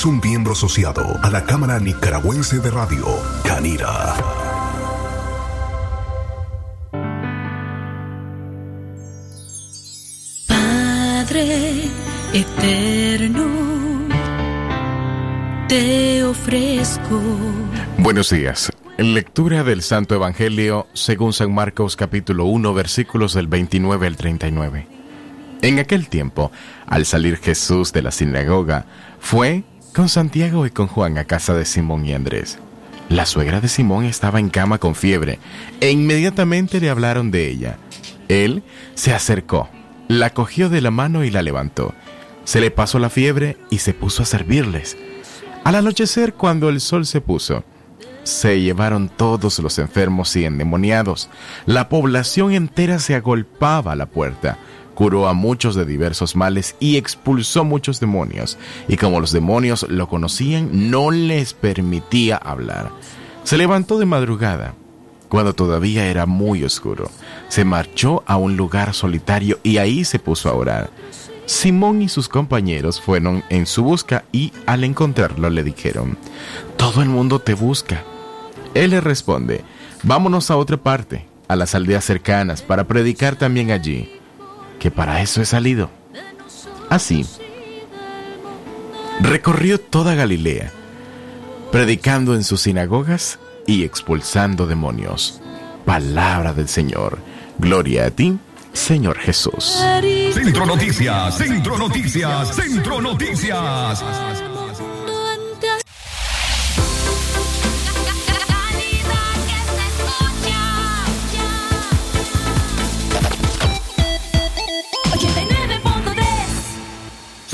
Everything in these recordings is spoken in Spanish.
Es un miembro asociado a la Cámara Nicaragüense de Radio, Canira. Padre eterno, te ofrezco. Buenos días. Lectura del Santo Evangelio según San Marcos capítulo 1 versículos del 29 al 39. En aquel tiempo, al salir Jesús de la sinagoga, fue con Santiago y con Juan a casa de Simón y Andrés. La suegra de Simón estaba en cama con fiebre e inmediatamente le hablaron de ella. Él se acercó, la cogió de la mano y la levantó. Se le pasó la fiebre y se puso a servirles. Al anochecer, cuando el sol se puso, se llevaron todos los enfermos y endemoniados. La población entera se agolpaba a la puerta. Curó a muchos de diversos males y expulsó muchos demonios. Y como los demonios lo conocían, no les permitía hablar. Se levantó de madrugada, cuando todavía era muy oscuro. Se marchó a un lugar solitario y ahí se puso a orar. Simón y sus compañeros fueron en su busca y al encontrarlo le dijeron, Todo el mundo te busca. Él le responde, Vámonos a otra parte, a las aldeas cercanas, para predicar también allí, que para eso he salido. Así, recorrió toda Galilea, predicando en sus sinagogas y expulsando demonios. Palabra del Señor. Gloria a ti, Señor Jesús. Centro Noticias, Centro Noticias, Centro Noticias.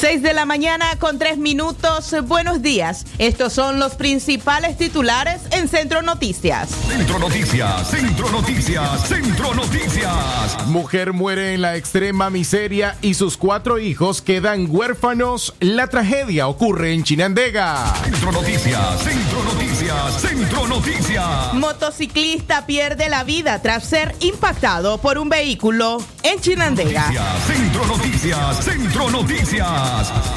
6 de la mañana con 3 minutos. Buenos días. Estos son los principales titulares en Centro Noticias. Centro Noticias, Centro Noticias, Centro Noticias. Mujer muere en la extrema miseria y sus cuatro hijos quedan huérfanos. La tragedia ocurre en Chinandega. Centro Noticias, Centro Noticias, Centro Noticias. Motociclista pierde la vida tras ser impactado por un vehículo en Chinandega. Noticias, Centro Noticias, Centro Noticias.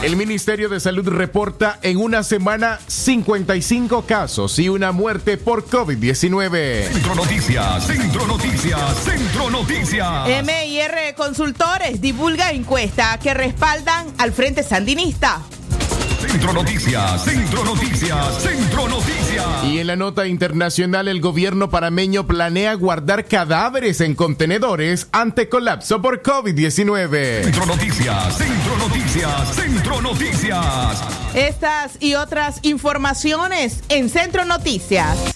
El Ministerio de Salud reporta en una semana 55 casos y una muerte por COVID-19. Centro Noticias, Centro Noticias, Centro Noticias. MIR Consultores divulga encuesta que respaldan al Frente Sandinista. Centro Noticias, Centro Noticias, Centro Noticias. Y en la nota internacional, el gobierno parameño planea guardar cadáveres en contenedores ante colapso por COVID-19. Centro Noticias, Centro Noticias, Centro Noticias. Estas y otras informaciones en Centro Noticias.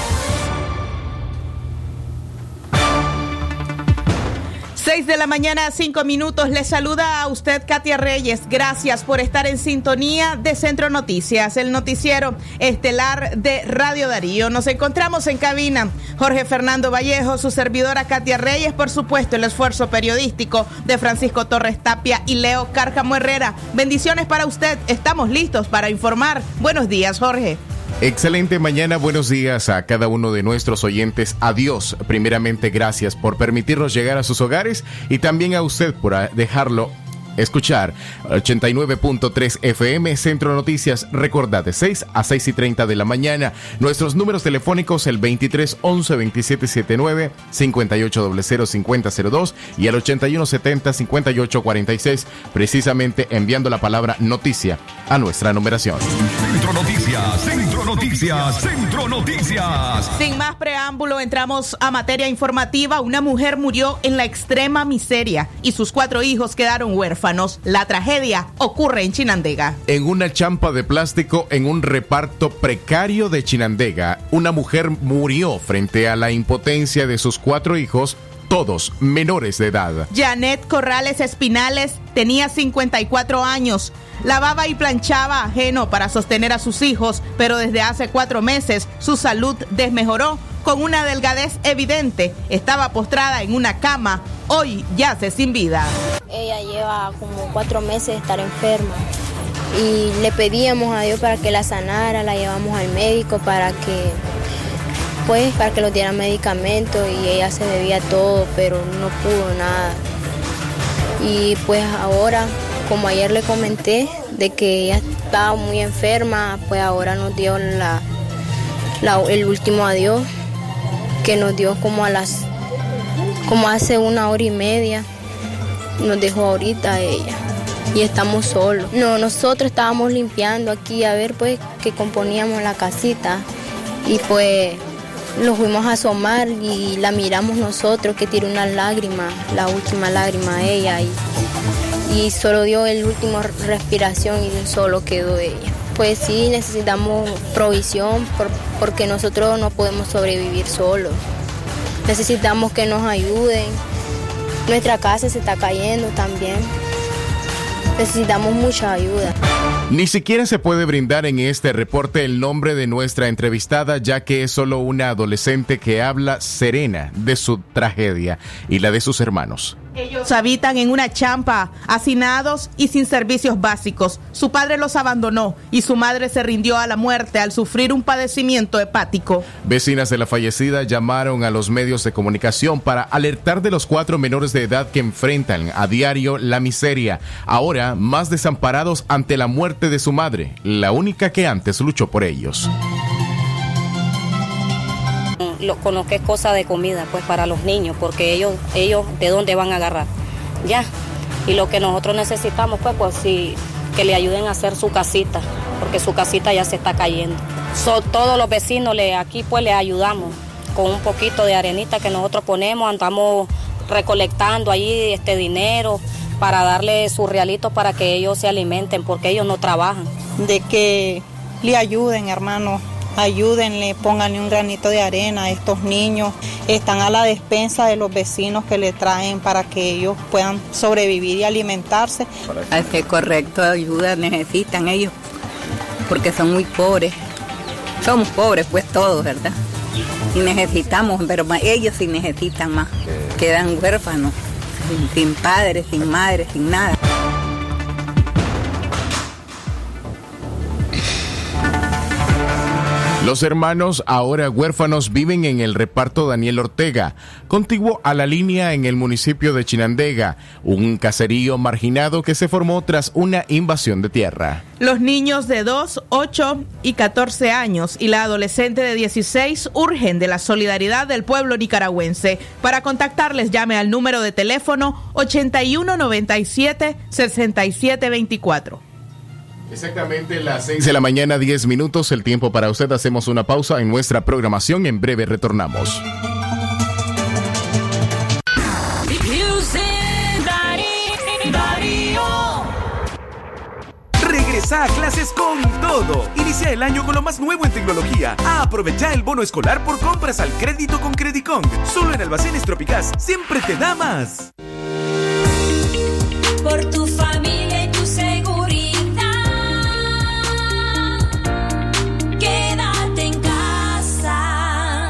6 de la mañana, 5 minutos. Les saluda a usted Katia Reyes. Gracias por estar en sintonía de Centro Noticias, el noticiero estelar de Radio Darío. Nos encontramos en cabina. Jorge Fernando Vallejo, su servidora Katia Reyes, por supuesto, el esfuerzo periodístico de Francisco Torres Tapia y Leo Cárcamo Herrera. Bendiciones para usted. Estamos listos para informar. Buenos días, Jorge. Excelente mañana, buenos días a cada uno de nuestros oyentes. Adiós. Primeramente, gracias por permitirnos llegar a sus hogares y también a usted por dejarlo escuchar 89.3 FM Centro Noticias. Recordad de 6 a 6 y 30 de la mañana. Nuestros números telefónicos el 23 11 27 79 58 00 50 02 y el 81 70 58 46. Precisamente enviando la palabra noticia a nuestra numeración. Centro Noticias, Centro Noticias, Centro Noticias. Sin más preámbulo, entramos a materia informativa. Una mujer murió en la extrema miseria y sus cuatro hijos quedaron huérfanos. Huérfanos. La tragedia ocurre en Chinandega. En una champa de plástico en un reparto precario de Chinandega, una mujer murió frente a la impotencia de sus cuatro hijos todos menores de edad. Janet Corrales Espinales tenía 54 años. Lavaba y planchaba ajeno para sostener a sus hijos, pero desde hace cuatro meses su salud desmejoró con una delgadez evidente. Estaba postrada en una cama. Hoy yace sin vida. Ella lleva como cuatro meses de estar enferma y le pedíamos a Dios para que la sanara, la llevamos al médico para que pues para que le diera medicamentos y ella se debía todo, pero no pudo nada. Y pues ahora, como ayer le comenté, de que ella estaba muy enferma, pues ahora nos dio la, el último adiós, que nos dio como a las, como hace una hora y media, nos dejó ahorita ella y estamos solos. No, nosotros estábamos limpiando aquí a ver pues que componíamos la casita y pues nos fuimos a asomar y la miramos nosotros que tiró una lágrima, la última lágrima a ella y, y solo dio el último respiración y solo quedó ella. Pues sí, necesitamos provisión porque nosotros no podemos sobrevivir solos. Necesitamos que nos ayuden. Nuestra casa se está cayendo también. Necesitamos mucha ayuda. Ni siquiera se puede brindar en este reporte el nombre de nuestra entrevistada, ya que es solo una adolescente que habla serena de su tragedia y la de sus hermanos. Ellos habitan en una champa, hacinados y sin servicios básicos. Su padre los abandonó y su madre se rindió a la muerte al sufrir un padecimiento hepático. Vecinas de la fallecida llamaron a los medios de comunicación para alertar de los cuatro menores de edad que enfrentan a diario la miseria, ahora más desamparados ante la muerte de su madre, la única que antes luchó por ellos con lo que es cosa de comida, pues para los niños, porque ellos, ellos de dónde van a agarrar, ya. Y lo que nosotros necesitamos, pues, pues sí, que le ayuden a hacer su casita, porque su casita ya se está cayendo. todos los vecinos le, aquí pues le ayudamos con un poquito de arenita que nosotros ponemos, andamos recolectando ahí este dinero para darle sus realitos para que ellos se alimenten, porque ellos no trabajan. De que le ayuden, hermano, ayúdenle, pónganle un granito de arena a estos niños. Están a la despensa de los vecinos que le traen para que ellos puedan sobrevivir y alimentarse. Es correcto, ayuda necesitan ellos, porque son muy pobres. Somos pobres pues todos, ¿verdad? Y necesitamos, pero ellos sí necesitan más. Quedan huérfanos, sin padres, sin madres, sin nada. Los hermanos, ahora huérfanos, viven en el reparto Daniel Ortega, contiguo a la línea en el municipio de Chinandega, un caserío marginado que se formó tras una invasión de tierra. Los niños de 2, 8 y 14 años y la adolescente de 16 urgen de la solidaridad del pueblo nicaragüense. Para contactarles llame al número de teléfono 8197 6724. Exactamente las 6 de la mañana, 10 minutos, el tiempo para usted. Hacemos una pausa en nuestra programación. En breve retornamos. Regresa a clases con todo. Inicia el año con lo más nuevo en tecnología. Aprovecha el bono escolar por compras al crédito con Credicon. Solo en Almacenes Tropicás. Siempre te da más.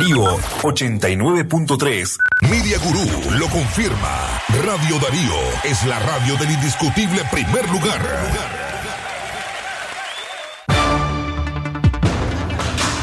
Darío 89.3. Media Gurú lo confirma. Radio Darío es la radio del indiscutible primer lugar.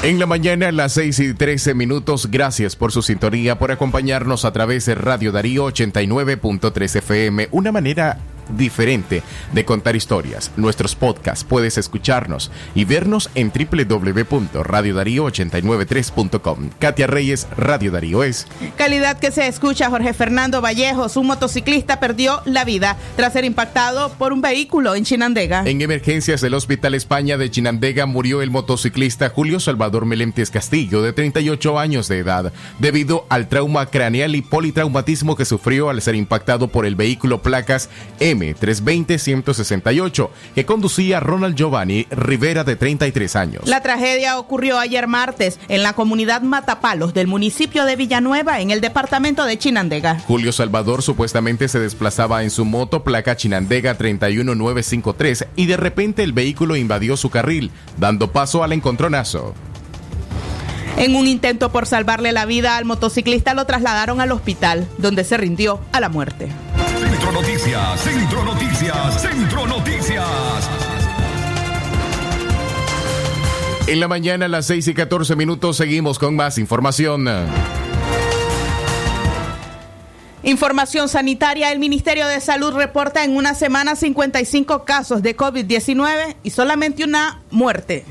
En la mañana a las 6 y 13 minutos, gracias por su sintonía, por acompañarnos a través de Radio Darío 89.3 FM, una manera diferente de contar historias. Nuestros podcasts puedes escucharnos y vernos en www.radiodarío893.com. Katia Reyes, Radio Darío es. Calidad que se escucha, Jorge Fernando Vallejos, un motociclista perdió la vida tras ser impactado por un vehículo en Chinandega. En emergencias del Hospital España de Chinandega murió el motociclista Julio Salvador Melentes Castillo, de 38 años de edad, debido al trauma craneal y politraumatismo que sufrió al ser impactado por el vehículo placas M320-168, que conducía Ronald Giovanni Rivera, de 33 años. La tragedia ocurrió ayer martes en la comunidad Matapalos del municipio de Villanueva, en el departamento de Chinandega. Julio Salvador supuestamente se desplazaba en su moto placa Chinandega 31953 y de repente el vehículo invadió su carril, dando paso al encontronazo. En un intento por salvarle la vida al motociclista lo trasladaron al hospital, donde se rindió a la muerte. Centro Noticias, Centro Noticias, Centro Noticias. En la mañana a las 6 y 14 minutos seguimos con más información. Información sanitaria, el Ministerio de Salud reporta en una semana 55 casos de COVID-19 y solamente una muerte.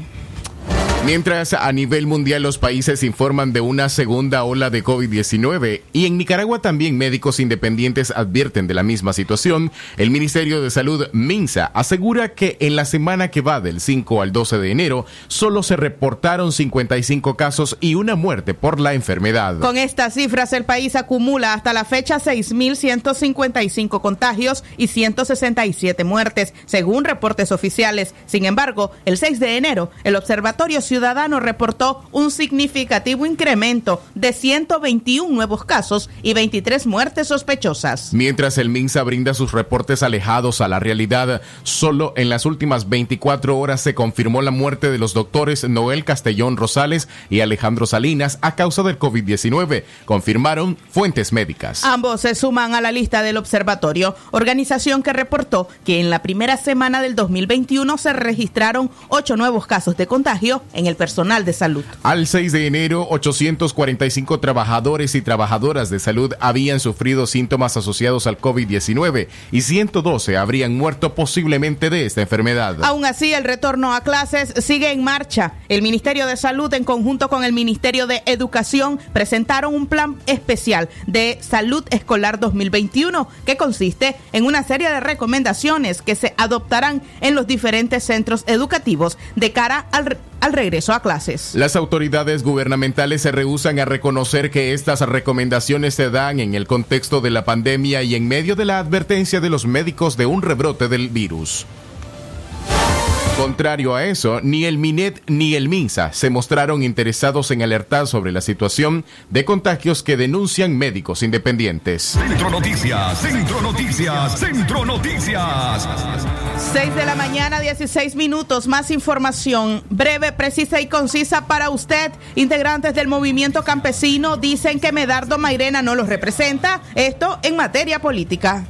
Mientras a nivel mundial los países informan de una segunda ola de COVID-19 y en Nicaragua también médicos independientes advierten de la misma situación, el Ministerio de Salud MINSA asegura que en la semana que va del 5 al 12 de enero solo se reportaron 55 casos y una muerte por la enfermedad. Con estas cifras el país acumula hasta la fecha 6.155 contagios y 167 muertes, según reportes oficiales. Sin embargo, el 6 de enero, el Observatorio Ciudadano reportó un significativo incremento de 121 nuevos casos y 23 muertes sospechosas. Mientras el MINSA brinda sus reportes alejados a la realidad, solo en las últimas 24 horas se confirmó la muerte de los doctores Noel Castellón Rosales y Alejandro Salinas a causa del COVID-19, confirmaron fuentes médicas. Ambos se suman a la lista del observatorio, organización que reportó que en la primera semana del 2021 se registraron ocho nuevos casos de contagio en el personal de salud. Al 6 de enero, 845 trabajadores y trabajadoras de salud habían sufrido síntomas asociados al COVID-19 y 112 habrían muerto posiblemente de esta enfermedad. Aún así, el retorno a clases sigue en marcha. El Ministerio de Salud, en conjunto con el Ministerio de Educación, presentaron un plan especial de salud escolar 2021 que consiste en una serie de recomendaciones que se adoptarán en los diferentes centros educativos de cara al, al regreso a clases. Las autoridades gubernamentales se rehusan a reconocer que estas recomendaciones se dan en el contexto de la pandemia y en medio de la advertencia de los médicos de un rebrote del virus. Contrario a eso, ni el MINET ni el MINSA se mostraron interesados en alertar sobre la situación de contagios que denuncian médicos independientes. Centro Noticias, Centro Noticias, Centro Noticias. 6 de la mañana, 16 minutos. Más información breve, precisa y concisa para usted. Integrantes del movimiento campesino dicen que Medardo Mairena no los representa. Esto en materia política.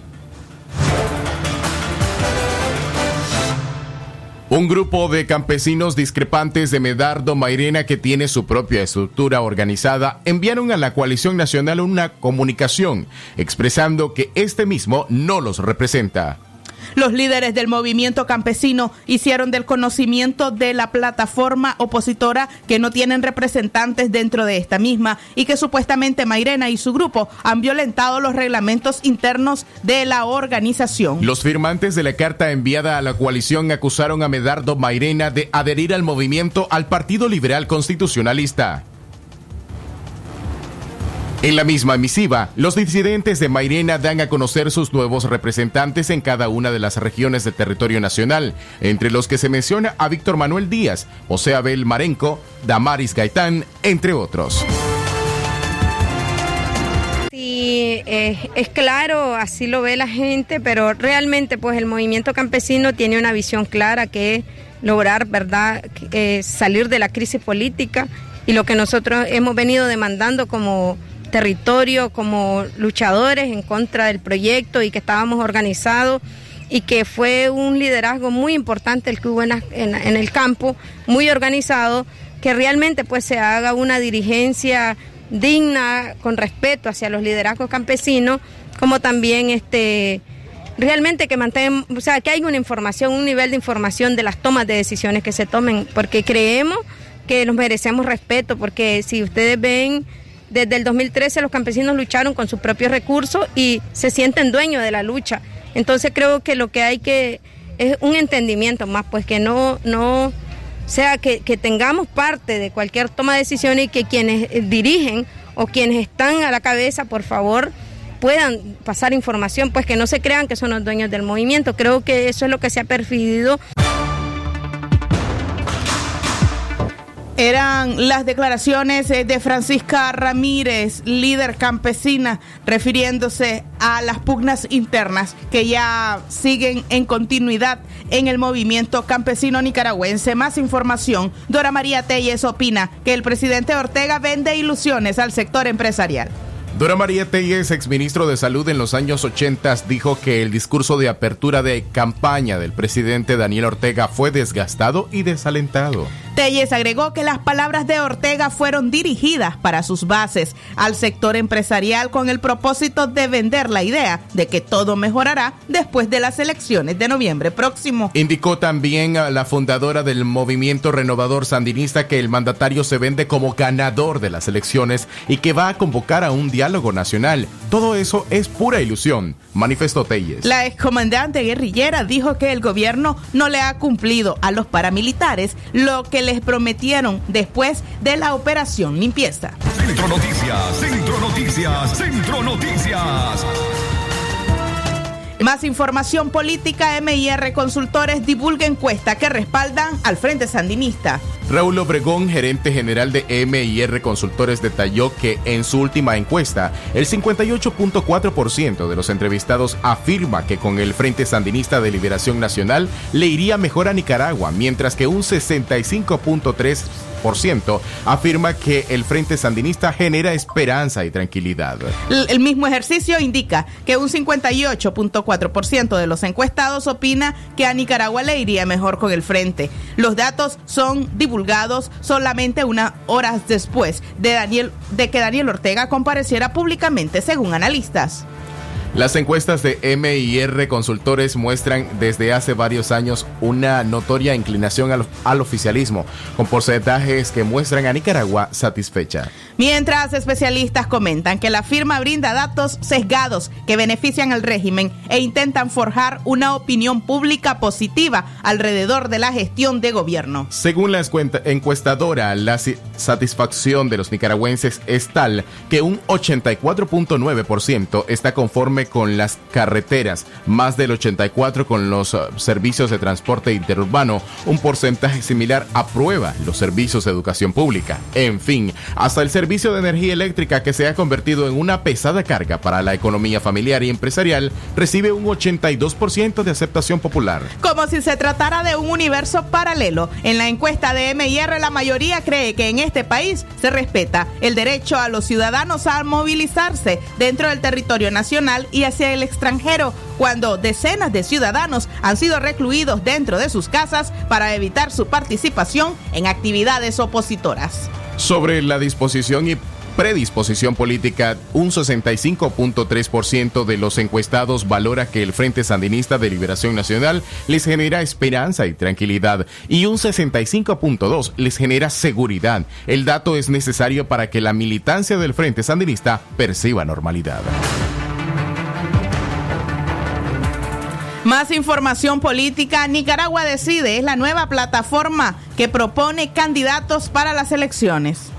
Un grupo de campesinos discrepantes de Medardo Mairena que tiene su propia estructura organizada enviaron a la coalición nacional una comunicación expresando que este mismo no los representa. Los líderes del movimiento campesino hicieron del conocimiento de la plataforma opositora que no tienen representantes dentro de esta misma y que supuestamente Mairena y su grupo han violentado los reglamentos internos de la organización. Los firmantes de la carta enviada a la coalición acusaron a Medardo Mairena de adherir al movimiento al Partido Liberal Constitucionalista. En la misma misiva, los disidentes de Mairena dan a conocer sus nuevos representantes en cada una de las regiones del territorio nacional, entre los que se menciona a Víctor Manuel Díaz, José Abel Marenco, Damaris Gaitán, entre otros. Sí, eh, es claro, así lo ve la gente, pero realmente pues el movimiento campesino tiene una visión clara que es lograr, ¿verdad?, eh, salir de la crisis política y lo que nosotros hemos venido demandando como territorio, como luchadores en contra del proyecto y que estábamos organizados y que fue un liderazgo muy importante el que hubo en, el campo, muy organizado, que realmente pues se haga una dirigencia digna, con respeto hacia los liderazgos campesinos, como también este realmente que mantengan, o sea, que haya una información, un nivel de información de las tomas de decisiones que se tomen, porque creemos que nos merecemos respeto, porque si ustedes ven, desde el 2013 los campesinos lucharon con sus propios recursos y se sienten dueños de la lucha. Entonces creo que lo que hay que es un entendimiento más, pues que no, no, sea, que, que tengamos parte de cualquier toma de decisiones y que quienes eh, dirigen o quienes están a la cabeza, por favor, puedan pasar información, pues que no se crean que son los dueños del movimiento. Creo que eso es lo que se ha perfidido. Eran las declaraciones eh, de Francisca Ramírez, líder campesina, refiriéndose a las pugnas internas que ya siguen en continuidad en el movimiento campesino nicaragüense. Más información, Dora María Telles opina que el presidente Ortega vende ilusiones al sector empresarial. Dora María Telles, exministro de Salud en los años 80, dijo que el discurso de apertura de campaña del presidente Daniel Ortega fue desgastado y desalentado. Telles agregó que las palabras de Ortega fueron dirigidas para sus bases al sector empresarial con el propósito de vender la idea de que todo mejorará después de las elecciones de noviembre próximo. Indicó también a la fundadora del movimiento renovador sandinista que el mandatario se vende como ganador de las elecciones y que va a convocar a un diálogo nacional. Todo eso es pura ilusión, manifestó Telles. La excomandante guerrillera dijo que el gobierno no le ha cumplido a los paramilitares lo que les prometieron después de la operación limpieza. Centro Noticias, Centro Noticias, Centro Noticias. Más información política, MIR Consultores divulga encuesta que respaldan al Frente Sandinista. Raúl Obregón, gerente general de MIR Consultores, detalló que en su última encuesta, el 58.4% de los entrevistados afirma que con el Frente Sandinista de Liberación Nacional le iría mejor a Nicaragua, mientras que un 65.3% afirma que el Frente Sandinista genera esperanza y tranquilidad. El mismo ejercicio indica que un 58.4% de los encuestados opina que a Nicaragua le iría mejor con el frente. Los datos son divulgados solamente unas horas después de, Daniel, de que Daniel Ortega compareciera públicamente, según analistas. Las encuestas de MIR Consultores muestran desde hace varios años una notoria inclinación al, al oficialismo, con porcentajes que muestran a Nicaragua satisfecha. Mientras especialistas comentan que la firma brinda datos sesgados que benefician al régimen e intentan forjar una opinión pública positiva alrededor de la gestión de gobierno. Según la encuestadora, la satisfacción de los nicaragüenses es tal que un 84.9% está conforme 89 con las carreteras, más del 84 con los uh, servicios de transporte interurbano, un porcentaje similar aprueba los servicios de educación pública. En fin, hasta el servicio de energía eléctrica que se ha convertido en una pesada carga para la economía familiar y empresarial recibe un 82% de aceptación popular. Como si se tratara de un universo paralelo. En la encuesta de MIR la mayoría cree que en este país se respeta el derecho a los ciudadanos a movilizarse dentro del territorio nacional y hacia el extranjero, cuando decenas de ciudadanos han sido recluidos dentro de sus casas para evitar su participación en actividades opositoras. Sobre la disposición y predisposición política, un 65.3% de los encuestados valora que el Frente Sandinista de Liberación Nacional les genera esperanza y tranquilidad y un 65.2% les genera seguridad. El dato es necesario para que la militancia del Frente Sandinista perciba normalidad. Más información política. Nicaragua Decide es la nueva plataforma que propone candidatos para las elecciones.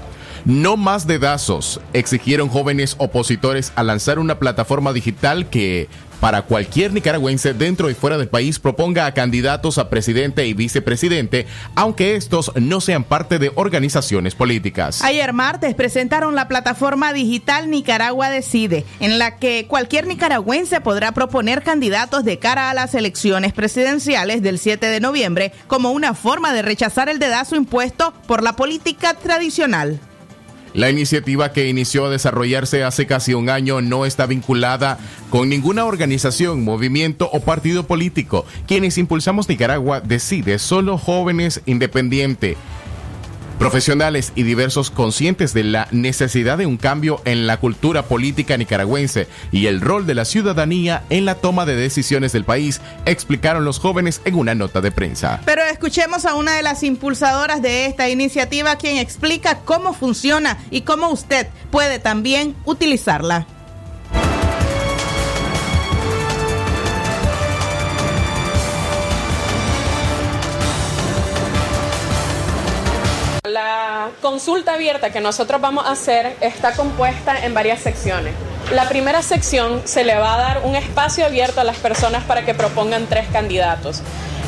No más dedazos, exigieron jóvenes opositores a lanzar una plataforma digital que para cualquier nicaragüense dentro y fuera del país proponga a candidatos a presidente y vicepresidente, aunque estos no sean parte de organizaciones políticas. Ayer martes presentaron la plataforma digital Nicaragua Decide, en la que cualquier nicaragüense podrá proponer candidatos de cara a las elecciones presidenciales del 7 de noviembre como una forma de rechazar el dedazo impuesto por la política tradicional. La iniciativa que inició a desarrollarse hace casi un año no está vinculada con ninguna organización, movimiento o partido político. Quienes impulsamos Nicaragua decide solo jóvenes independientes Profesionales y diversos conscientes de la necesidad de un cambio en la cultura política nicaragüense y el rol de la ciudadanía en la toma de decisiones del país, explicaron los jóvenes en una nota de prensa. Pero escuchemos a una de las impulsadoras de esta iniciativa quien explica cómo funciona y cómo usted puede también utilizarla. Consulta abierta que nosotros vamos a hacer está compuesta en varias secciones. La primera sección se le va a dar un espacio abierto a las personas para que propongan tres candidatos.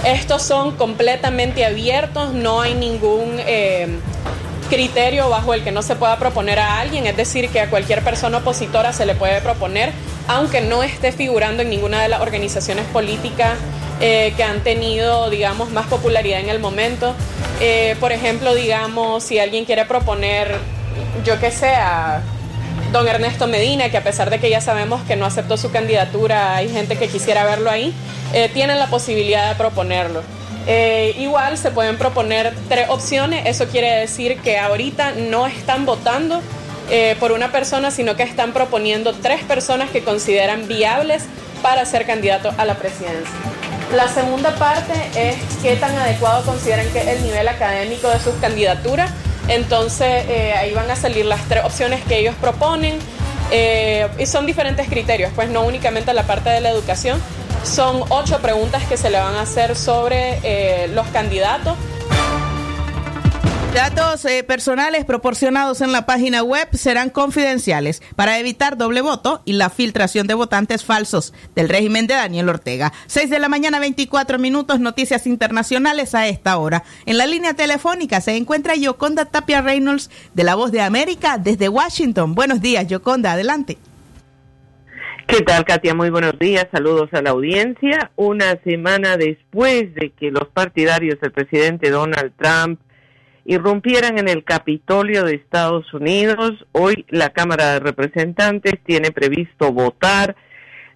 Estos son completamente abiertos, no hay ningún eh, criterio bajo el que no se pueda proponer a alguien, es decir, que a cualquier persona opositora se le puede proponer, aunque no esté figurando en ninguna de las organizaciones políticas eh, que han tenido, digamos, más popularidad en el momento. Eh, por ejemplo, digamos, si alguien quiere proponer, yo que sé, a don Ernesto Medina, que a pesar de que ya sabemos que no aceptó su candidatura, hay gente que quisiera verlo ahí, eh, tienen la posibilidad de proponerlo. igual se pueden proponer tres opciones, eso quiere decir que ahorita no están votando por una persona, sino que están proponiendo tres personas que consideran viables para ser candidatos a la presidencia. La segunda parte es qué tan adecuado consideran que es el nivel académico de sus candidaturas. Entonces eh, ahí van a salir las tres opciones que ellos proponen eh, y son diferentes criterios, pues no únicamente la parte de la educación. Son ocho preguntas que se le van a hacer sobre eh, los candidatos Datos eh, personales proporcionados en la página web serán confidenciales para evitar doble voto y la filtración de votantes falsos del régimen de Daniel Ortega. 6 de la mañana, 24 minutos, noticias internacionales a esta hora. En la línea telefónica se encuentra Yoconda Tapia Reynolds de La Voz de América desde Washington. Buenos días, Yoconda, adelante. ¿Qué tal, Katia? Muy buenos días. Saludos a la audiencia. Una semana después de que los partidarios del presidente Donald Trump irrumpieran en el Capitolio de Estados Unidos. Hoy la Cámara de Representantes tiene previsto votar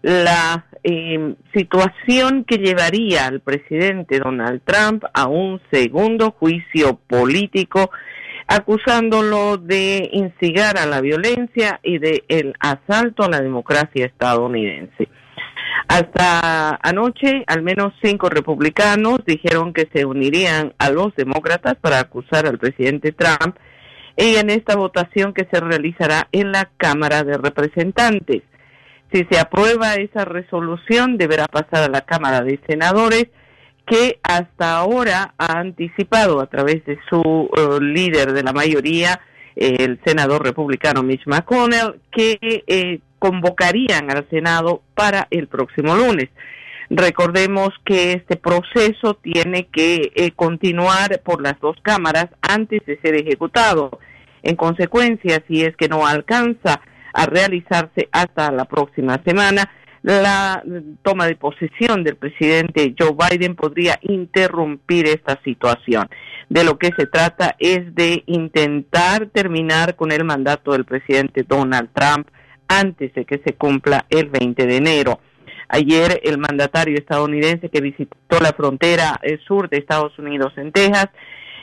la eh, situación que llevaría al presidente Donald Trump a un segundo juicio político acusándolo de instigar a la violencia y de el asalto a la democracia estadounidense. Hasta anoche, al menos cinco republicanos dijeron que se unirían a los demócratas para acusar al presidente Trump y en esta votación que se realizará en la Cámara de Representantes. Si se aprueba esa resolución, deberá pasar a la Cámara de Senadores, que hasta ahora ha anticipado a través de su eh, líder de la mayoría, el senador republicano Mitch McConnell, que eh, convocarían al Senado para el próximo lunes. Recordemos que este proceso tiene que eh, continuar por las dos cámaras antes de ser ejecutado. En consecuencia, si es que no alcanza a realizarse hasta la próxima semana, la toma de posesión del presidente Joe Biden podría interrumpir esta situación. De lo que se trata es de intentar terminar con el mandato del presidente Donald Trump antes de que se cumpla el 20 de enero. Ayer el mandatario estadounidense que visitó la frontera eh, sur de Estados Unidos en Texas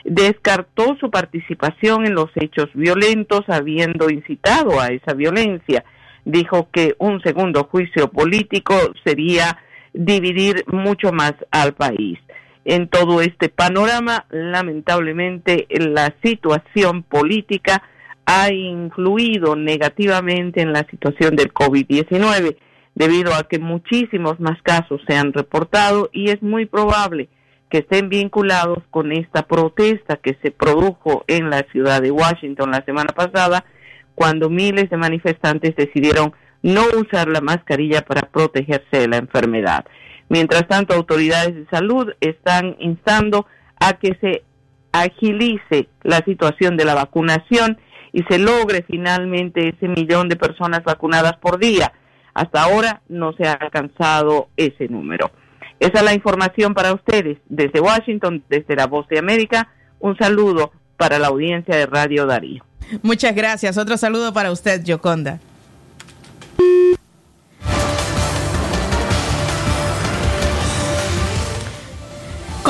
descartó su participación en los hechos violentos habiendo incitado a esa violencia dijo que un segundo juicio político sería dividir mucho más al país. En todo este panorama, lamentablemente, la situación política ha influido negativamente en la situación del COVID-19, debido a que muchísimos más casos se han reportado y es muy probable que estén vinculados con esta protesta que se produjo en la ciudad de Washington la semana pasada cuando miles de manifestantes decidieron no usar la mascarilla para protegerse de la enfermedad. Mientras tanto, autoridades de salud están instando a que se agilice la situación de la vacunación y se logre finalmente ese millón de personas vacunadas por día. Hasta ahora no se ha alcanzado ese número. Esa es la información para ustedes desde Washington, desde la Voz de América. Un saludo para la audiencia de Radio Darío. Muchas gracias. Otro saludo para usted, Yoconda.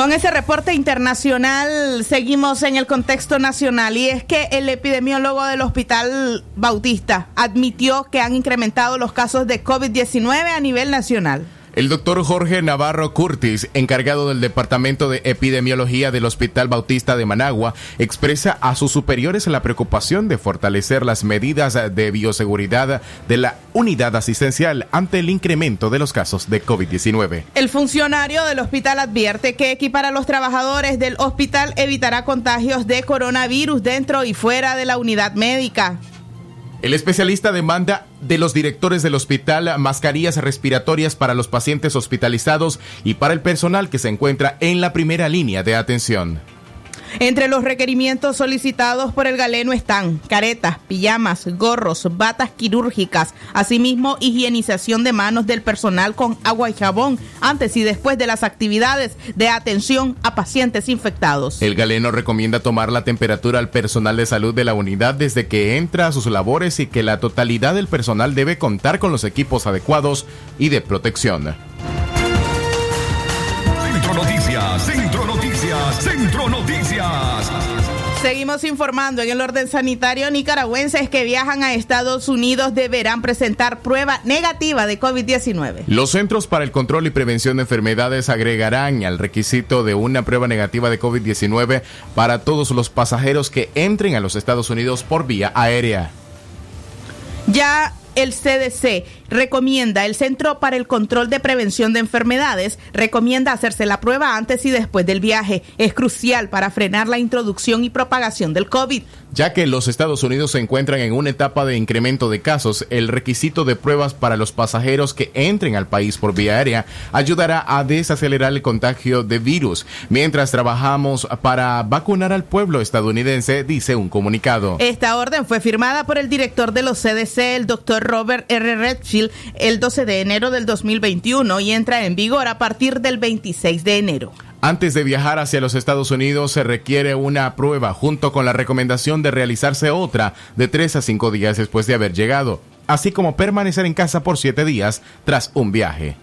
Con ese reporte internacional seguimos en el contexto nacional y es que el epidemiólogo del Hospital Bautista admitió que han incrementado los casos de COVID-19 a nivel nacional. El doctor Jorge Navarro Curtis, encargado del Departamento de Epidemiología del Hospital Bautista de Managua, expresa a sus superiores la preocupación de fortalecer las medidas de bioseguridad de la unidad asistencial ante el incremento de los casos de COVID-19. El funcionario del hospital advierte que equipar a los trabajadores del hospital evitará contagios de coronavirus dentro y fuera de la unidad médica. El especialista demanda de los directores del hospital mascarillas respiratorias para los pacientes hospitalizados y para el personal que se encuentra en la primera línea de atención. Entre los requerimientos solicitados por el galeno están caretas, pijamas, gorros, batas quirúrgicas, asimismo higienización de manos del personal con agua y jabón antes y después de las actividades de atención a pacientes infectados. El galeno recomienda tomar la temperatura al personal de salud de la unidad desde que entra a sus labores y que la totalidad del personal debe contar con los equipos adecuados y de protección. Centro Noticias, Centro Noticias, Centro Noticias. Seguimos informando en el orden sanitario. Nicaragüenses que viajan a Estados Unidos deberán presentar prueba negativa de COVID-19. Los Centros para el Control y Prevención de Enfermedades agregarán al requisito de una prueba negativa de COVID-19 para todos los pasajeros que entren a los Estados Unidos por vía aérea. Ya el CDC recomienda, el Centro para el Control de Prevención de Enfermedades recomienda hacerse la prueba antes y después del viaje. Es crucial para frenar la introducción y propagación del COVID. Ya que los Estados Unidos se encuentran en una etapa de incremento de casos, el requisito de pruebas para los pasajeros que entren al país por vía aérea ayudará a desacelerar el contagio de virus, mientras trabajamos para vacunar al pueblo estadounidense, dice un comunicado. Esta orden fue firmada por el director de los CDC, el doctor Robert R. Redfield, el 12 de enero del 2021 y entra en vigor a partir del 26 de enero. Antes de viajar hacia los Estados Unidos se requiere una prueba junto con la recomendación de realizarse otra de 3 a 5 días después de haber llegado, así como permanecer en casa por 7 días tras un viaje.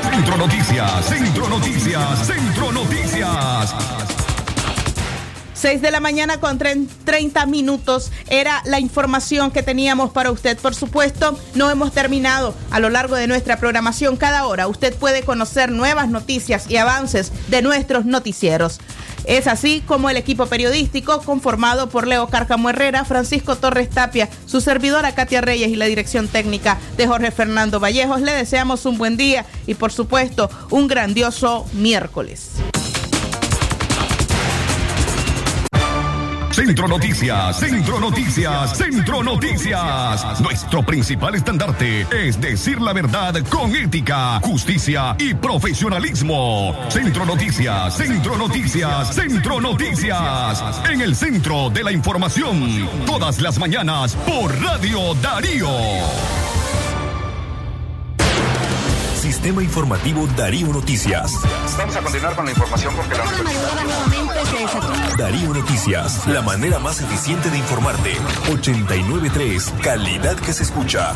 Centro Noticias, Centro Noticias, Centro Noticias. 6 de la mañana con 30 minutos era la información que teníamos para usted. Por supuesto, no hemos terminado a lo largo de nuestra programación. Cada hora usted puede conocer nuevas noticias y avances de nuestros noticieros. Es así como el equipo periodístico conformado por Leo Cárcamo Herrera, Francisco Torres Tapia, su servidora Katia Reyes y la dirección técnica de Jorge Fernando Vallejos. Le deseamos un buen día y por supuesto un grandioso miércoles. Centro Noticias, Centro Noticias, Centro Noticias. Nuestro principal estandarte es decir la verdad con ética, justicia y profesionalismo. Centro Noticias, Centro Noticias, Centro Noticias. En el centro de la información, todas las mañanas por Radio Darío. Sistema Informativo Darío Noticias. Vamos a continuar con la información porque la Darío Noticias, la manera más eficiente de informarte. 893, calidad que se escucha.